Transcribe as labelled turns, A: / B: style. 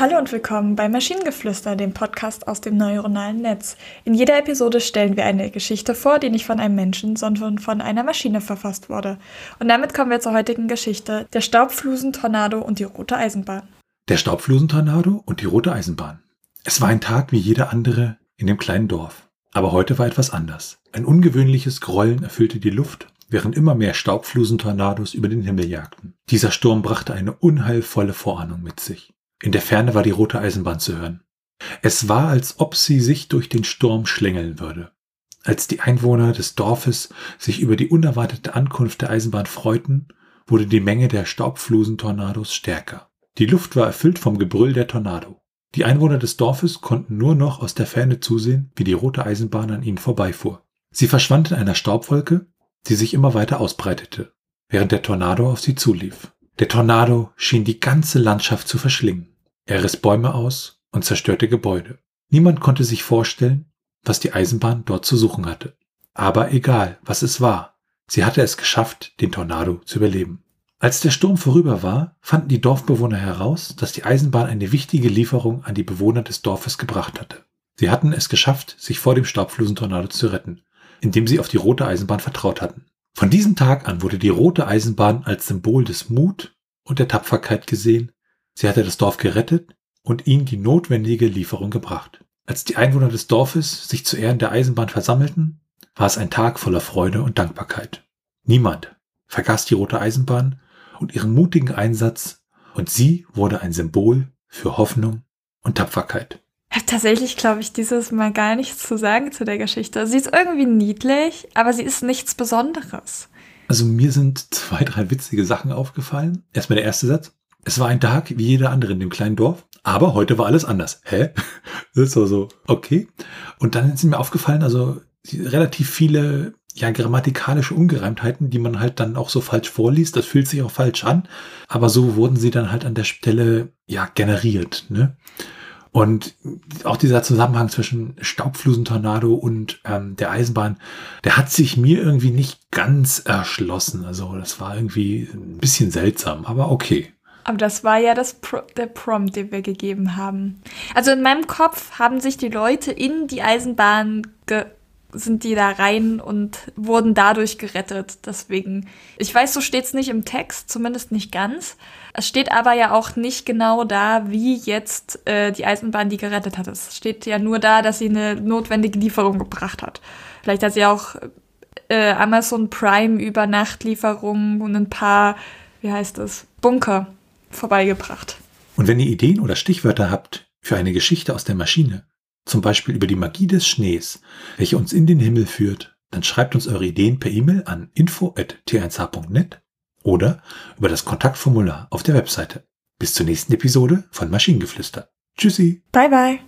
A: Hallo und willkommen bei Maschinengeflüster, dem Podcast aus dem neuronalen Netz. In jeder Episode stellen wir eine Geschichte vor, die nicht von einem Menschen, sondern von einer Maschine verfasst wurde. Und damit kommen wir zur heutigen Geschichte: Der Staubflusentornado und die rote Eisenbahn.
B: Der Staubflusentornado und die rote Eisenbahn. Es war ein Tag wie jeder andere in dem kleinen Dorf. Aber heute war etwas anders. Ein ungewöhnliches Grollen erfüllte die Luft, während immer mehr Staubflusentornados über den Himmel jagten. Dieser Sturm brachte eine unheilvolle Vorahnung mit sich. In der Ferne war die rote Eisenbahn zu hören. Es war, als ob sie sich durch den Sturm schlängeln würde. Als die Einwohner des Dorfes sich über die unerwartete Ankunft der Eisenbahn freuten, wurde die Menge der Staubflusentornados stärker. Die Luft war erfüllt vom Gebrüll der Tornado. Die Einwohner des Dorfes konnten nur noch aus der Ferne zusehen, wie die rote Eisenbahn an ihnen vorbeifuhr. Sie verschwand in einer Staubwolke, die sich immer weiter ausbreitete, während der Tornado auf sie zulief. Der Tornado schien die ganze Landschaft zu verschlingen. Er riss Bäume aus und zerstörte Gebäude. Niemand konnte sich vorstellen, was die Eisenbahn dort zu suchen hatte. Aber egal, was es war, sie hatte es geschafft, den Tornado zu überleben. Als der Sturm vorüber war, fanden die Dorfbewohner heraus, dass die Eisenbahn eine wichtige Lieferung an die Bewohner des Dorfes gebracht hatte. Sie hatten es geschafft, sich vor dem Staubflusentornado zu retten, indem sie auf die rote Eisenbahn vertraut hatten. Von diesem Tag an wurde die rote Eisenbahn als Symbol des Mut und der Tapferkeit gesehen. Sie hatte das Dorf gerettet und ihnen die notwendige Lieferung gebracht. Als die Einwohner des Dorfes sich zu Ehren der Eisenbahn versammelten, war es ein Tag voller Freude und Dankbarkeit. Niemand vergaß die rote Eisenbahn und ihren mutigen Einsatz und sie wurde ein Symbol für Hoffnung und Tapferkeit.
A: Tatsächlich glaube ich dieses Mal gar nichts zu sagen zu der Geschichte. Sie ist irgendwie niedlich, aber sie ist nichts Besonderes.
B: Also mir sind zwei, drei witzige Sachen aufgefallen. Erstmal der erste Satz. Es war ein Tag wie jeder andere in dem kleinen Dorf, aber heute war alles anders. Hä? Das ist so, so, okay. Und dann sind mir aufgefallen, also relativ viele ja, grammatikalische Ungereimtheiten, die man halt dann auch so falsch vorliest. Das fühlt sich auch falsch an. Aber so wurden sie dann halt an der Stelle ja generiert. Ne? Und auch dieser Zusammenhang zwischen Staubflusentornado und ähm, der Eisenbahn, der hat sich mir irgendwie nicht ganz erschlossen. Also das war irgendwie ein bisschen seltsam, aber okay.
A: Aber das war ja das Pro der Prompt, den wir gegeben haben. Also in meinem Kopf haben sich die Leute in die Eisenbahn ge sind die da rein und wurden dadurch gerettet. Deswegen, ich weiß, so steht es nicht im Text, zumindest nicht ganz. Es steht aber ja auch nicht genau da, wie jetzt äh, die Eisenbahn die gerettet hat. Es steht ja nur da, dass sie eine notwendige Lieferung gebracht hat. Vielleicht hat sie auch äh, Amazon Prime über Nachtlieferungen und ein paar, wie heißt es, Bunker vorbeigebracht.
B: Und wenn ihr Ideen oder Stichwörter habt für eine Geschichte aus der Maschine, zum Beispiel über die Magie des Schnees, welche uns in den Himmel führt, dann schreibt uns eure Ideen per E-Mail an info.t1h.net oder über das Kontaktformular auf der Webseite. Bis zur nächsten Episode von Maschinengeflüster. Tschüssi.
A: Bye bye.